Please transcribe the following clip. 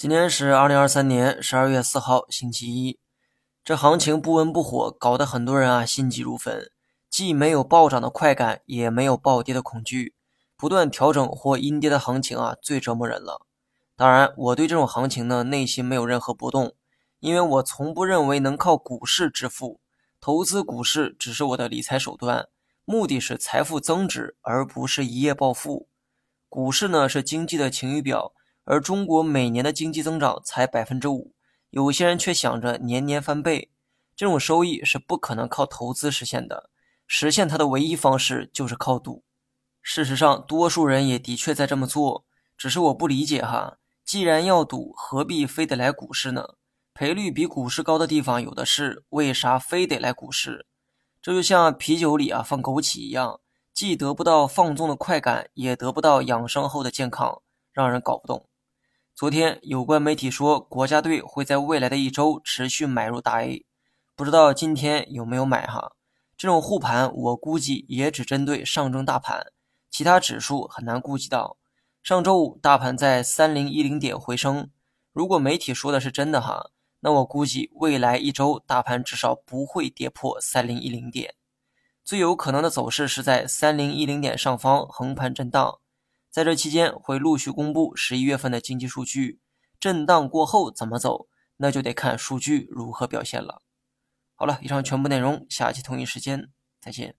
今天是二零二三年十二月四号，星期一。这行情不温不火，搞得很多人啊心急如焚，既没有暴涨的快感，也没有暴跌的恐惧。不断调整或阴跌的行情啊，最折磨人了。当然，我对这种行情呢，内心没有任何波动，因为我从不认为能靠股市致富。投资股市只是我的理财手段，目的是财富增值，而不是一夜暴富。股市呢，是经济的晴雨表。而中国每年的经济增长才百分之五，有些人却想着年年翻倍，这种收益是不可能靠投资实现的。实现它的唯一方式就是靠赌。事实上，多数人也的确在这么做，只是我不理解哈。既然要赌，何必非得来股市呢？赔率比股市高的地方有的是，为啥非得来股市？这就像啤酒里啊放枸杞一样，既得不到放纵的快感，也得不到养生后的健康，让人搞不懂。昨天有关媒体说，国家队会在未来的一周持续买入大 A，不知道今天有没有买哈？这种护盘，我估计也只针对上证大盘，其他指数很难顾及到。上周五大盘在三零一零点回升，如果媒体说的是真的哈，那我估计未来一周大盘至少不会跌破三零一零点，最有可能的走势是在三零一零点上方横盘震荡。在这期间会陆续公布十一月份的经济数据，震荡过后怎么走，那就得看数据如何表现了。好了，以上全部内容，下期同一时间再见。